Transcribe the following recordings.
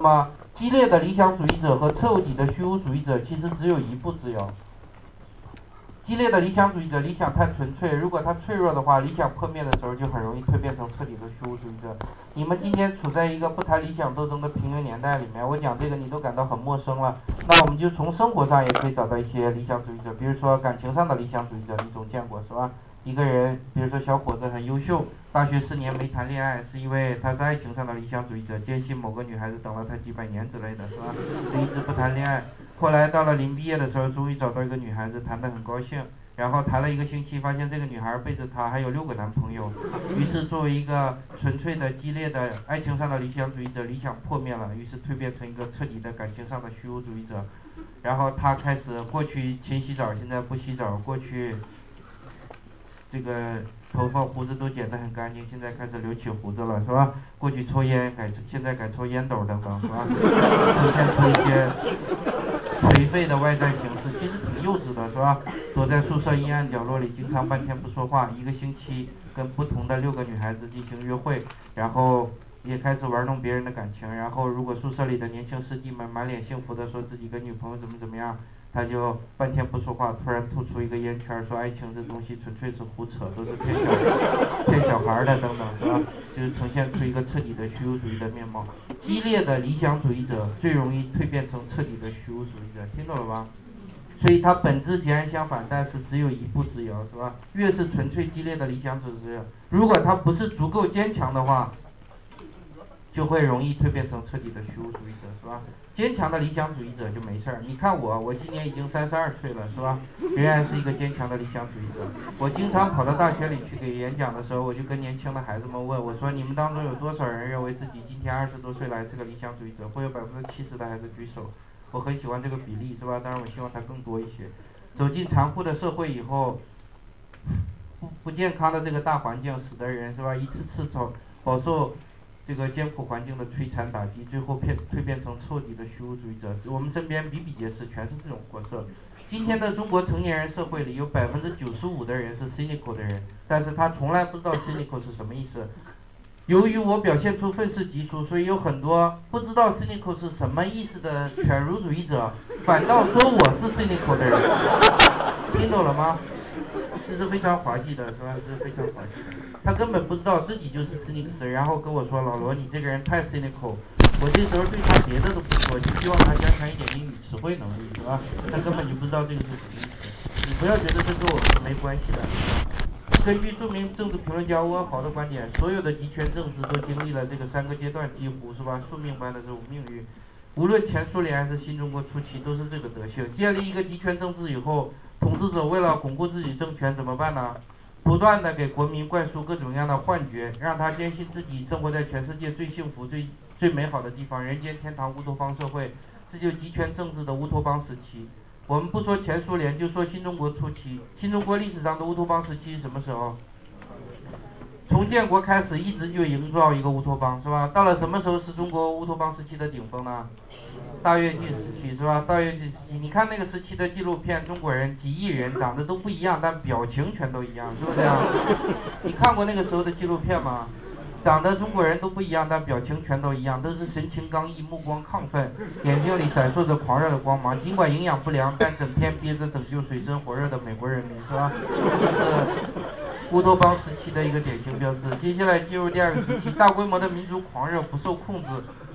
那么，激烈的理想主义者和彻底的虚无主义者其实只有一步之遥。激烈的理想主义者理想太纯粹，如果他脆弱的话，理想破灭的时候就很容易蜕变成彻底的虚无主义者。你们今天处在一个不谈理想斗争的平庸年代里面，我讲这个你都感到很陌生了。那我们就从生活上也可以找到一些理想主义者，比如说感情上的理想主义者，你总见过是吧？一个人，比如说小伙子很优秀，大学四年没谈恋爱，是因为他是爱情上的理想主义者，坚信某个女孩子等了他几百年之类的是吧？一直不谈恋爱，后来到了临毕业的时候，终于找到一个女孩子，谈得很高兴，然后谈了一个星期，发现这个女孩背着他还有六个男朋友，于是作为一个纯粹的、激烈的爱情上的理想主义者，理想破灭了，于是蜕变成一个彻底的感情上的虚无主义者，然后他开始过去勤洗澡，现在不洗澡，过去。这个头发胡子都剪得很干净，现在开始留起胡子了，是吧？过去抽烟改，现在改抽烟斗等等，是吧？呈现出一些颓废的外在形式，其实挺幼稚的，是吧？躲在宿舍阴暗角落里，经常半天不说话，一个星期跟不同的六个女孩子进行约会，然后也开始玩弄别人的感情，然后如果宿舍里的年轻师弟们满脸幸福的说自己跟女朋友怎么怎么样。他就半天不说话，突然吐出一个烟圈，说爱情这东西纯粹是胡扯，都是骗小骗小孩的等等，是吧？就是呈现出一个彻底的虚无主义的面貌。激烈的理想主义者最容易蜕变成彻底的虚无主义者，听懂了吧？所以它本质截然相反，但是只有一步之遥，是吧？越是纯粹激烈的理想主义者，如果他不是足够坚强的话。就会容易蜕变成彻底的虚无主义者，是吧？坚强的理想主义者就没事儿。你看我，我今年已经三十二岁了，是吧？仍然是一个坚强的理想主义者。我经常跑到大学里去给演讲的时候，我就跟年轻的孩子们问，我说你们当中有多少人认为自己今天二十多岁来是个理想主义者？会有百分之七十的孩子举手。我很喜欢这个比例，是吧？当然我希望它更多一些。走进残酷的社会以后，不不健康的这个大环境使得人是吧，一次次遭饱受。这个艰苦环境的摧残打击，最后变蜕变成彻底的虚无主义者。我们身边比比皆是，全是这种货色。今天的中国成年人社会里，有百分之九十五的人是 cynical 的人，但是他从来不知道 cynical 是什么意思。由于我表现出愤世嫉俗，所以有很多不知道 cynical 是什么意思的犬儒主义者，反倒说我是 cynical 的人。听懂了吗？这是非常滑稽的，是吧？这是非常滑稽的。他根本不知道自己就是 cynical，然后跟我说：“老罗，你这个人太 cynical。”我这时候对他别的都不说，就希望他加强一点英语词汇能力，是吧？他根本就不知道这个是什么意思。你不要觉得这跟我是没关系的。根据著名政治评论家欧豪的观点，所有的集权政治都经历了这个三个阶段，几乎是吧？宿命般的这种命运。无论前苏联还是新中国初期，都是这个德性。建立一个集权政治以后。统治者为了巩固自己政权怎么办呢？不断的给国民灌输各种各样的幻觉，让他坚信自己生活在全世界最幸福、最最美好的地方，人间天堂乌托邦社会，这就集权政治的乌托邦时期。我们不说前苏联，就说新中国初期，新中国历史上的乌托邦时期是什么时候？从建国开始一直就营造一个乌托邦，是吧？到了什么时候是中国乌托邦时期的顶峰呢？大跃进时期，是吧？大跃进时期，你看那个时期的纪录片，中国人几亿人长得都不一样，但表情全都一样，是不是这样？你看过那个时候的纪录片吗？长得中国人都不一样，但表情全都一样，都是神情刚毅、目光亢奋，眼睛里闪烁着狂热的光芒。尽管营养不良，但整天憋着拯救水深火热的美国人民，是吧？这是。乌托邦时期的一个典型标志。接下来进入第二个时期，大规模的民族狂热不受控制，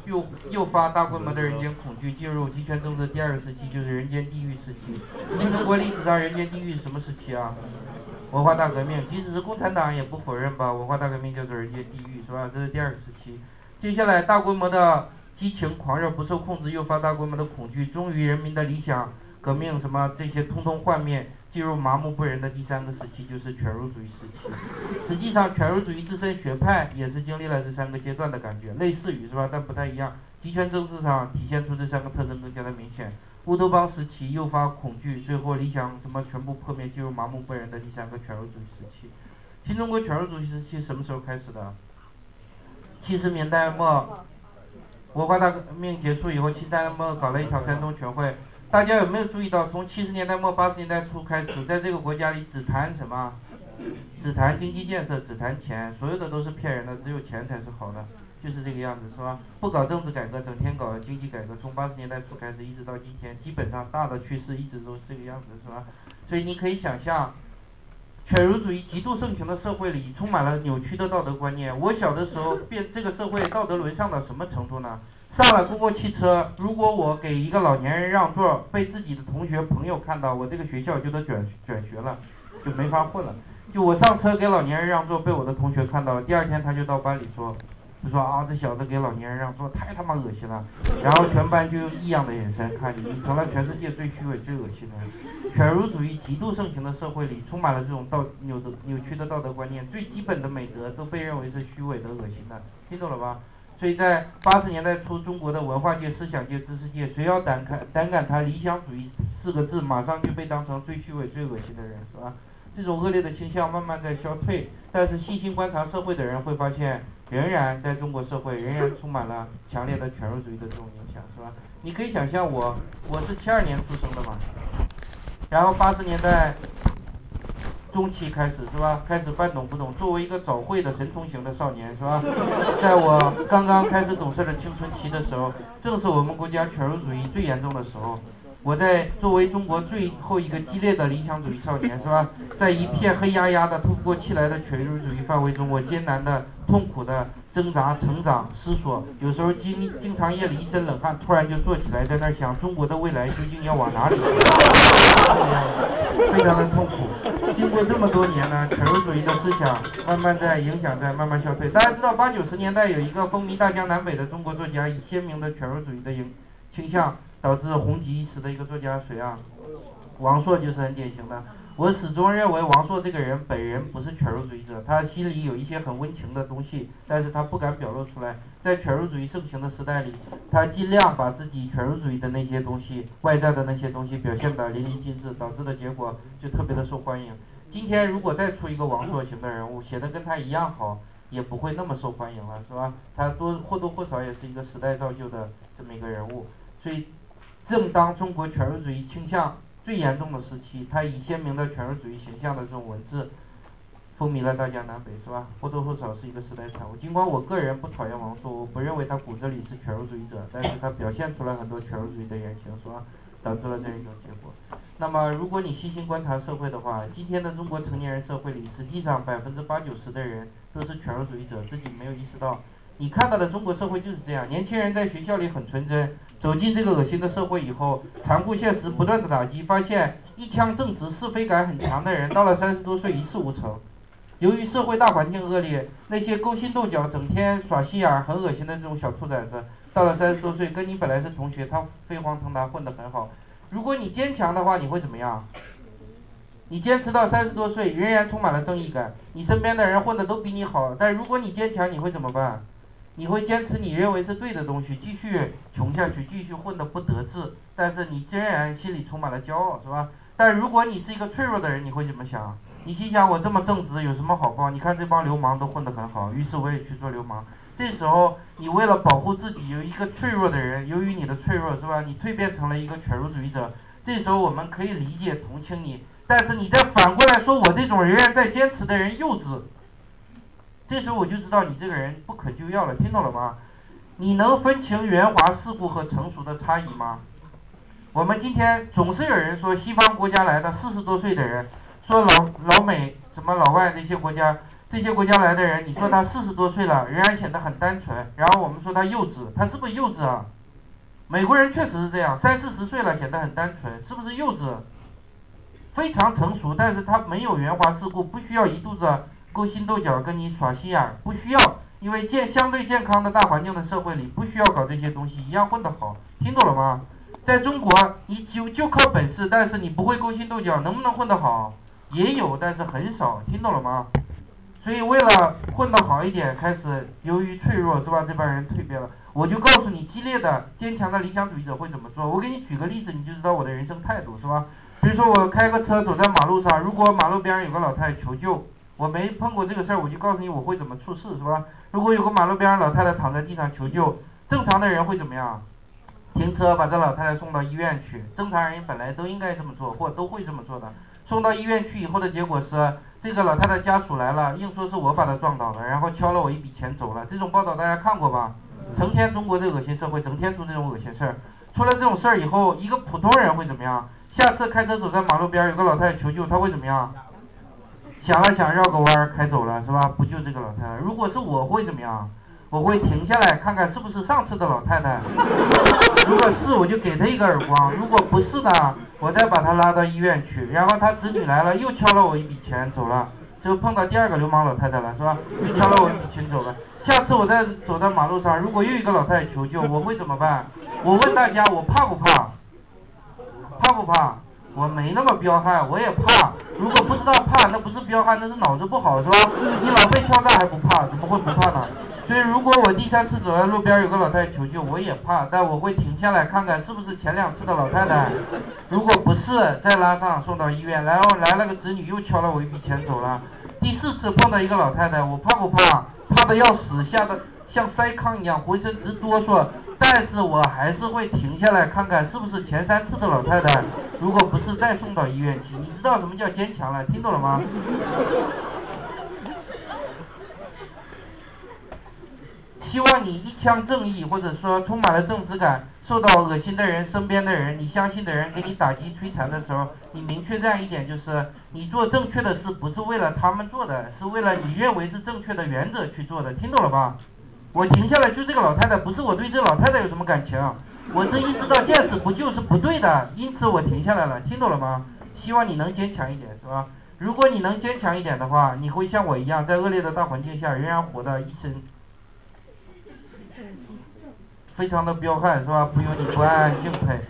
诱诱发大规模的人间恐惧。进入集权政治第二个时期，就是人间地狱时期。新中国历史上人间地狱什么时期啊？文化大革命，即使是共产党也不否认吧？文化大革命叫做人间地狱，是吧？这是第二个时期。接下来大规模的激情狂热不受控制，诱发大规模的恐惧，终于人民的理想革命什么这些通通幻灭。进入麻木不仁的第三个时期，就是犬儒主义时期。实际上，犬儒主义自身学派也是经历了这三个阶段的感觉，类似于是吧？但不太一样。集权政治上体现出这三个特征更加的明显。乌托邦时期诱发恐惧，最后理想什么全部破灭，进入麻木不仁的第三个犬儒主义时期。新中国犬儒主义时期什么时候开始的？七十年代末，文化大革命结束以后，七十年代末搞了一场山东全会。大家有没有注意到，从七十年代末八十年代初开始，在这个国家里只谈什么？只谈经济建设，只谈钱，所有的都是骗人的，只有钱才是好的。就是这个样子，是吧？不搞政治改革，整天搞经济改革，从八十年代初开始一直到今天，基本上大的趋势一直都是这个样子，是吧？所以你可以想象，犬儒主义极度盛行的社会里，充满了扭曲的道德观念。我小的时候，变这个社会道德沦丧到什么程度呢？上了公共汽车，如果我给一个老年人让座，被自己的同学朋友看到，我这个学校就得转转学了，就没法混了。就我上车给老年人让座，被我的同学看到了，第二天他就到班里说，就说啊这小子给老年人让座太他妈恶心了，然后全班就用异样的眼神看你，你成了全世界最虚伪、最恶心的人。犬儒主义极度盛行的社会里，充满了这种道扭的扭曲的道德观念，最基本的美德都被认为是虚伪的、恶心的，听懂了吧？所以在八十年代初，中国的文化界、思想界、知识界，谁要胆敢胆敢谈理想主义四个字，马上就被当成最虚伪、最恶心的人，是吧？这种恶劣的倾向慢慢在消退，但是细心观察社会的人会发现，仍然在中国社会仍然充满了强烈的犬儒主义的这种影响，是吧？你可以想象我，我是七二年出生的嘛，然后八十年代中期开始是吧？开始半懂不懂，作为一个早会的神通型的少年是吧？在我刚刚开始懂事的青春期的时候，正是我们国家犬儒主义最严重的时候。我在作为中国最后一个激烈的理想主义少年，是吧？在一片黑压压的透不过气来的犬儒主义范围中，我艰难的、痛苦的挣扎、成长、思索，有时候经经常夜里一身冷汗，突然就坐起来，在那儿想中国的未来究竟要往哪里？非常的痛苦。经过这么多年呢，犬儒主义的思想慢慢在影响在慢慢消退。大家知道八九十年代有一个风靡大江南北的中国作家，以鲜明的犬儒主义的影倾向。导致红极一时的一个作家谁啊？王朔就是很典型的。我始终认为王朔这个人本人不是犬儒主义者，他心里有一些很温情的东西，但是他不敢表露出来。在犬儒主义盛行的时代里，他尽量把自己犬儒主义的那些东西、外在的那些东西表现得淋漓尽致，导致的结果就特别的受欢迎。今天如果再出一个王朔型的人物，写的跟他一样好，也不会那么受欢迎了，是吧？他多或多或少也是一个时代造就的这么一个人物，所以。正当中国犬儒主义倾向最严重的时期，他以鲜明的犬儒主义形象的这种文字，风靡了大江南北，是吧？或多或少是一个时代产物。尽管我个人不讨厌王朔，我不认为他骨子里是犬儒主义者，但是他表现出了很多犬儒主义的言行，是吧？导致了这样一种结果。那么，如果你细心观察社会的话，今天的中国成年人社会里，实际上百分之八九十的人都是犬儒主义者，自己没有意识到。你看到的中国社会就是这样，年轻人在学校里很纯真。走进这个恶心的社会以后，残酷现实不断的打击，发现一腔正直、是非感很强的人，到了三十多岁一事无成。由于社会大环境恶劣，那些勾心斗角、整天耍心眼、很恶心的这种小兔崽子，到了三十多岁，跟你本来是同学，他飞黄腾达，混得很好。如果你坚强的话，你会怎么样？你坚持到三十多岁，仍然充满了正义感，你身边的人混得都比你好，但如果你坚强，你会怎么办？你会坚持你认为是对的东西，继续穷下去，继续混得不得志，但是你仍然心里充满了骄傲，是吧？但如果你是一个脆弱的人，你会怎么想？你心想我这么正直，有什么好报？你看这帮流氓都混得很好，于是我也去做流氓。这时候，你为了保护自己，有一个脆弱的人，由于你的脆弱，是吧？你蜕变成了一个犬儒主义者。这时候我们可以理解同情你，但是你再反过来说我这种仍然在坚持的人幼稚。这时候我就知道你这个人不可救药了，听懂了吗？你能分清圆滑世故和成熟的差异吗？我们今天总是有人说西方国家来的四十多岁的人，说老老美什么老外这些国家，这些国家来的人，你说他四十多岁了仍然显得很单纯，然后我们说他幼稚，他是不是幼稚啊？美国人确实是这样，三四十岁了显得很单纯，是不是幼稚？非常成熟，但是他没有圆滑世故，不需要一肚子。勾心斗角，跟你耍心眼，不需要，因为健相对健康的大环境的社会里，不需要搞这些东西，一样混得好，听懂了吗？在中国，你就就靠本事，但是你不会勾心斗角，能不能混得好？也有，但是很少，听懂了吗？所以为了混得好一点，开始由于脆弱是吧？这帮人蜕变了，我就告诉你，激烈的、坚强的理想主义者会怎么做？我给你举个例子，你就知道我的人生态度是吧？比如说我开个车走在马路上，如果马路边上有个老太太求救。我没碰过这个事儿，我就告诉你我会怎么处事，是吧？如果有个马路边老太太躺在地上求救，正常的人会怎么样？停车把这老太太送到医院去。正常人本来都应该这么做，或都会这么做的。送到医院去以后的结果是，这个老太太家属来了，硬说是我把她撞倒了，然后敲了我一笔钱走了。这种报道大家看过吧？成天中国这恶心社会，整天出这种恶心事儿。出了这种事儿以后，一个普通人会怎么样？下次开车走在马路边，有个老太太求救，他会怎么样？想了想，绕个弯儿开走了，是吧？不救这个老太太。如果是我会怎么样？我会停下来看看是不是上次的老太太。如果是，我就给她一个耳光；如果不是的，我再把她拉到医院去。然后她子女来了，又敲了我一笔钱走了，就碰到第二个流氓老太太了，是吧？又敲了我一笔钱走了。下次我再走在马路上，如果又一个老太太求救，我会怎么办？我问大家，我怕不怕？怕不怕？我没那么彪悍，我也怕。如果不知道怕，那不是彪悍，那是脑子不好，是吧？你老被敲诈还不怕，怎么会不怕呢？所以，如果我第三次走在路边，有个老太太求救，我也怕，但我会停下来看看是不是前两次的老太太。如果不是，再拉上送到医院。然后来了个子女，又敲了我一笔钱走了。第四次碰到一个老太太，我怕不怕？怕的要死，吓得像筛糠一样，浑身直哆嗦。但是我还是会停下来看看是不是前三次的老太太，如果不是再送到医院去。你知道什么叫坚强了？听懂了吗？希望你一腔正义，或者说充满了正直感，受到恶心的人、身边的人、你相信的人给你打击摧残的时候，你明确这样一点，就是你做正确的事不是为了他们做的，是为了你认为是正确的原则去做的。听懂了吧？我停下来救这个老太太，不是我对这老太太有什么感情，我是意识到见死不救是不对的，因此我停下来了，听懂了吗？希望你能坚强一点，是吧？如果你能坚强一点的话，你会像我一样，在恶劣的大环境下仍然活得一身，非常的彪悍，是吧？不由你不暗暗敬佩。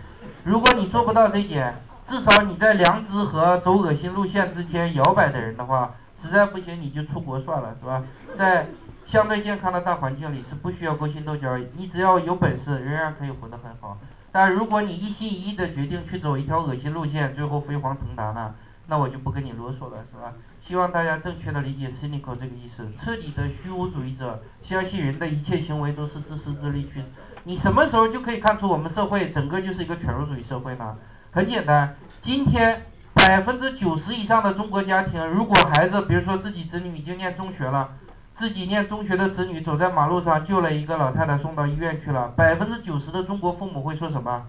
如果你做不到这一点，至少你在良知和走恶心路线之间摇摆的人的话，实在不行你就出国算了，是吧？在。相对健康的大环境里是不需要勾心斗角，你只要有本事，仍然可以活得很好。但如果你一心一意的决定去走一条恶心路线，最后飞黄腾达呢？那我就不跟你啰嗦了，是吧？希望大家正确的理解 cynical 这个意思，彻底的虚无主义者，相信人的一切行为都是自私自利去。你什么时候就可以看出我们社会整个就是一个犬儒主义社会呢？很简单，今天百分之九十以上的中国家庭，如果孩子，比如说自己子女已经念中学了。自己念中学的子女走在马路上，救了一个老太太送到医院去了。百分之九十的中国父母会说什么？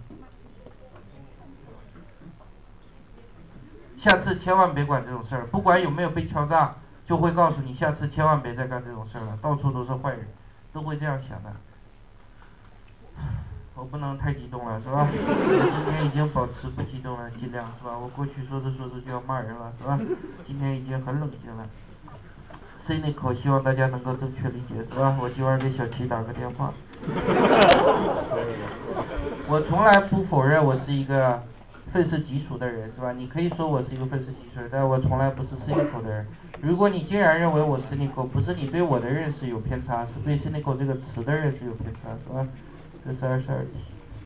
下次千万别管这种事儿，不管有没有被敲诈，就会告诉你下次千万别再干这种事儿了，到处都是坏人，都会这样想的。我不能太激动了，是吧？我今天已经保持不激动了，尽量是吧？我过去说着说着就要骂人了，是吧？今天已经很冷静了。cynical，希望大家能够正确理解，是吧？我今晚给小齐打个电话。我从来不否认我是一个愤世嫉俗的人，是吧？你可以说我是一个愤世嫉俗的，但我从来不是 cynical 的人。如果你竟然认为我 cynical，不是你对我的认识有偏差，是对 cynical 这个词的认识有偏差，是吧？这是二十二题。